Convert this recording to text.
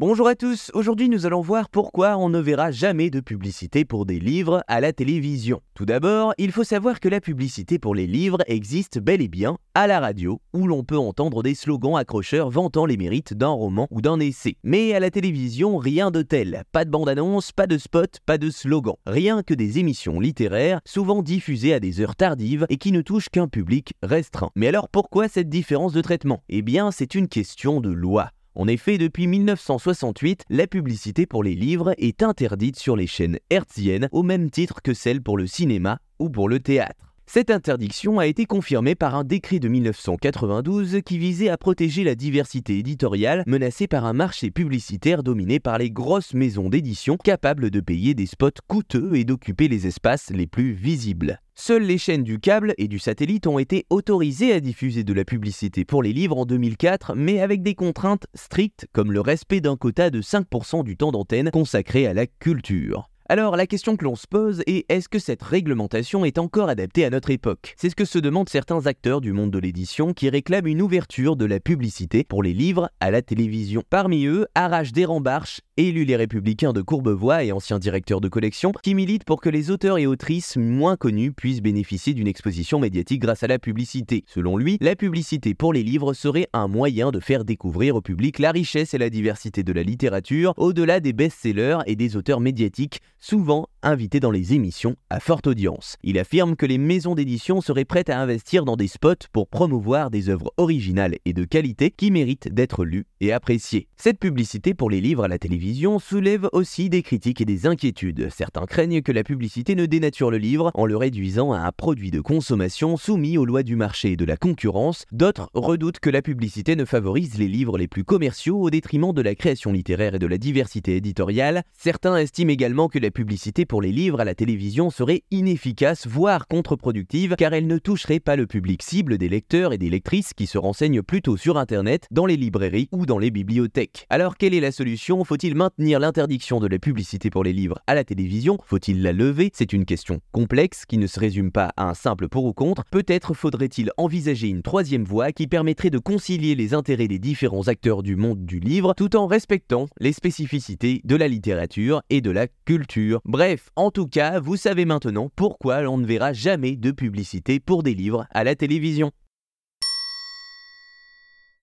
Bonjour à tous, aujourd'hui nous allons voir pourquoi on ne verra jamais de publicité pour des livres à la télévision. Tout d'abord, il faut savoir que la publicité pour les livres existe bel et bien à la radio, où l'on peut entendre des slogans accrocheurs vantant les mérites d'un roman ou d'un essai. Mais à la télévision, rien de tel. Pas de bande-annonce, pas de spot, pas de slogan. Rien que des émissions littéraires, souvent diffusées à des heures tardives et qui ne touchent qu'un public restreint. Mais alors pourquoi cette différence de traitement? Eh bien, c'est une question de loi. En effet, depuis 1968, la publicité pour les livres est interdite sur les chaînes hertziennes au même titre que celle pour le cinéma ou pour le théâtre. Cette interdiction a été confirmée par un décret de 1992 qui visait à protéger la diversité éditoriale menacée par un marché publicitaire dominé par les grosses maisons d'édition capables de payer des spots coûteux et d'occuper les espaces les plus visibles. Seules les chaînes du câble et du satellite ont été autorisées à diffuser de la publicité pour les livres en 2004, mais avec des contraintes strictes comme le respect d'un quota de 5% du temps d'antenne consacré à la culture. Alors la question que l'on se pose est est-ce que cette réglementation est encore adaptée à notre époque? C'est ce que se demandent certains acteurs du monde de l'édition qui réclament une ouverture de la publicité pour les livres à la télévision. Parmi eux, Arrache Desrambarches, élu les Républicains de Courbevoie et ancien directeur de collection, qui milite pour que les auteurs et autrices moins connus puissent bénéficier d'une exposition médiatique grâce à la publicité. Selon lui, la publicité pour les livres serait un moyen de faire découvrir au public la richesse et la diversité de la littérature au-delà des best-sellers et des auteurs médiatiques souvent invité dans les émissions à forte audience. Il affirme que les maisons d'édition seraient prêtes à investir dans des spots pour promouvoir des œuvres originales et de qualité qui méritent d'être lues et appréciées. Cette publicité pour les livres à la télévision soulève aussi des critiques et des inquiétudes. Certains craignent que la publicité ne dénature le livre en le réduisant à un produit de consommation soumis aux lois du marché et de la concurrence. D'autres redoutent que la publicité ne favorise les livres les plus commerciaux au détriment de la création littéraire et de la diversité éditoriale. Certains estiment également que la publicité pour les livres à la télévision serait inefficace, voire contre-productive, car elle ne toucherait pas le public cible des lecteurs et des lectrices qui se renseignent plutôt sur Internet, dans les librairies ou dans les bibliothèques. Alors quelle est la solution? Faut-il maintenir l'interdiction de la publicité pour les livres à la télévision? Faut-il la lever? C'est une question complexe qui ne se résume pas à un simple pour ou contre. Peut-être faudrait-il envisager une troisième voie qui permettrait de concilier les intérêts des différents acteurs du monde du livre tout en respectant les spécificités de la littérature et de la culture. Bref, en tout cas, vous savez maintenant pourquoi l'on ne verra jamais de publicité pour des livres à la télévision.